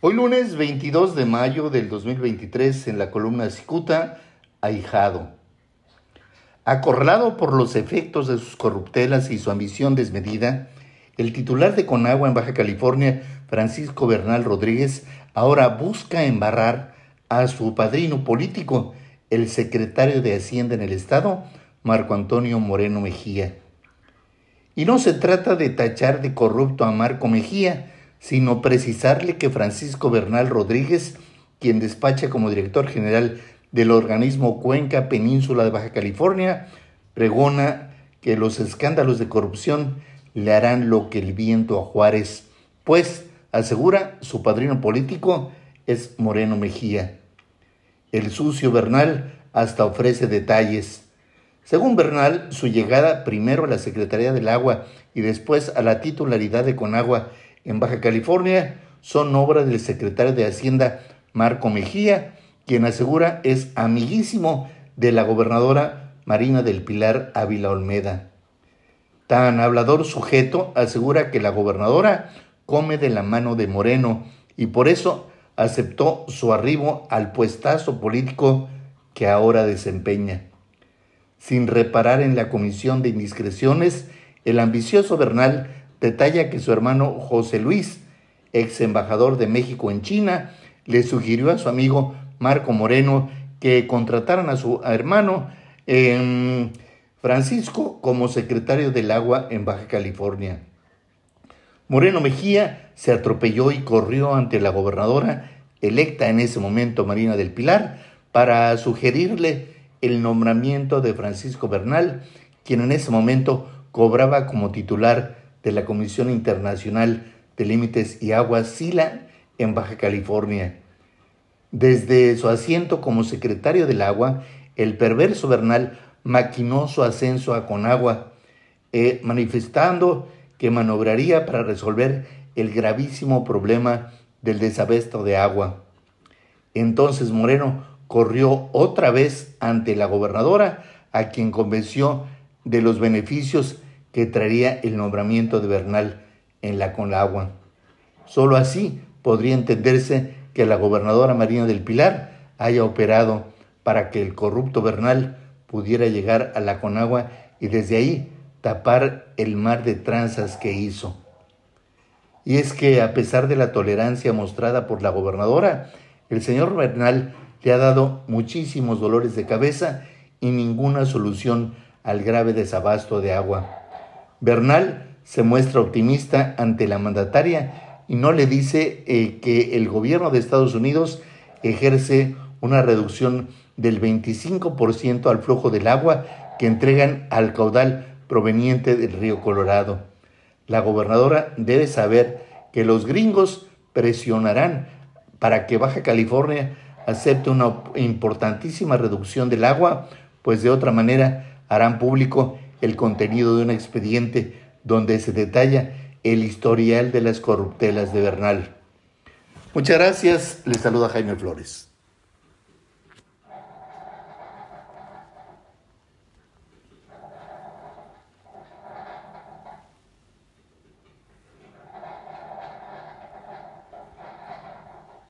Hoy lunes 22 de mayo del 2023 en la columna Cicuta, ahijado. Acorralado por los efectos de sus corruptelas y su ambición desmedida, el titular de Conagua en Baja California, Francisco Bernal Rodríguez, ahora busca embarrar a su padrino político, el secretario de Hacienda en el Estado, Marco Antonio Moreno Mejía. Y no se trata de tachar de corrupto a Marco Mejía, sino precisarle que Francisco Bernal Rodríguez, quien despacha como director general del organismo Cuenca Península de Baja California, pregona que los escándalos de corrupción le harán lo que el viento a Juárez, pues, asegura, su padrino político es Moreno Mejía. El sucio Bernal hasta ofrece detalles. Según Bernal, su llegada primero a la Secretaría del Agua y después a la titularidad de Conagua en Baja California son obra del secretario de Hacienda Marco Mejía, quien asegura es amiguísimo de la gobernadora Marina del Pilar Ávila Olmeda. Tan hablador sujeto asegura que la gobernadora come de la mano de Moreno y por eso aceptó su arribo al puestazo político que ahora desempeña. Sin reparar en la comisión de indiscreciones, el ambicioso Bernal detalla que su hermano José Luis, ex embajador de México en China, le sugirió a su amigo Marco Moreno que contrataran a su hermano Francisco como secretario del agua en Baja California. Moreno Mejía se atropelló y corrió ante la gobernadora, electa en ese momento Marina del Pilar, para sugerirle el nombramiento de Francisco Bernal, quien en ese momento cobraba como titular de la Comisión Internacional de Límites y Aguas, SILA, en Baja California. Desde su asiento como secretario del agua, el perverso Bernal maquinó su ascenso a Conagua, eh, manifestando que manobraría para resolver el gravísimo problema del desabesto de agua. Entonces Moreno corrió otra vez ante la gobernadora, a quien convenció de los beneficios que traería el nombramiento de Bernal en la Conagua. Solo así podría entenderse que la gobernadora Marina del Pilar haya operado para que el corrupto Bernal pudiera llegar a la Conagua y desde ahí tapar el mar de tranzas que hizo. Y es que a pesar de la tolerancia mostrada por la gobernadora, el señor Bernal le ha dado muchísimos dolores de cabeza y ninguna solución al grave desabasto de agua. Bernal se muestra optimista ante la mandataria y no le dice eh, que el gobierno de Estados Unidos ejerce una reducción del 25% al flujo del agua que entregan al caudal proveniente del río Colorado. La gobernadora debe saber que los gringos presionarán para que Baja California acepte una importantísima reducción del agua, pues de otra manera harán público el contenido de un expediente donde se detalla el historial de las corruptelas de Bernal. Muchas gracias, les saluda Jaime Flores.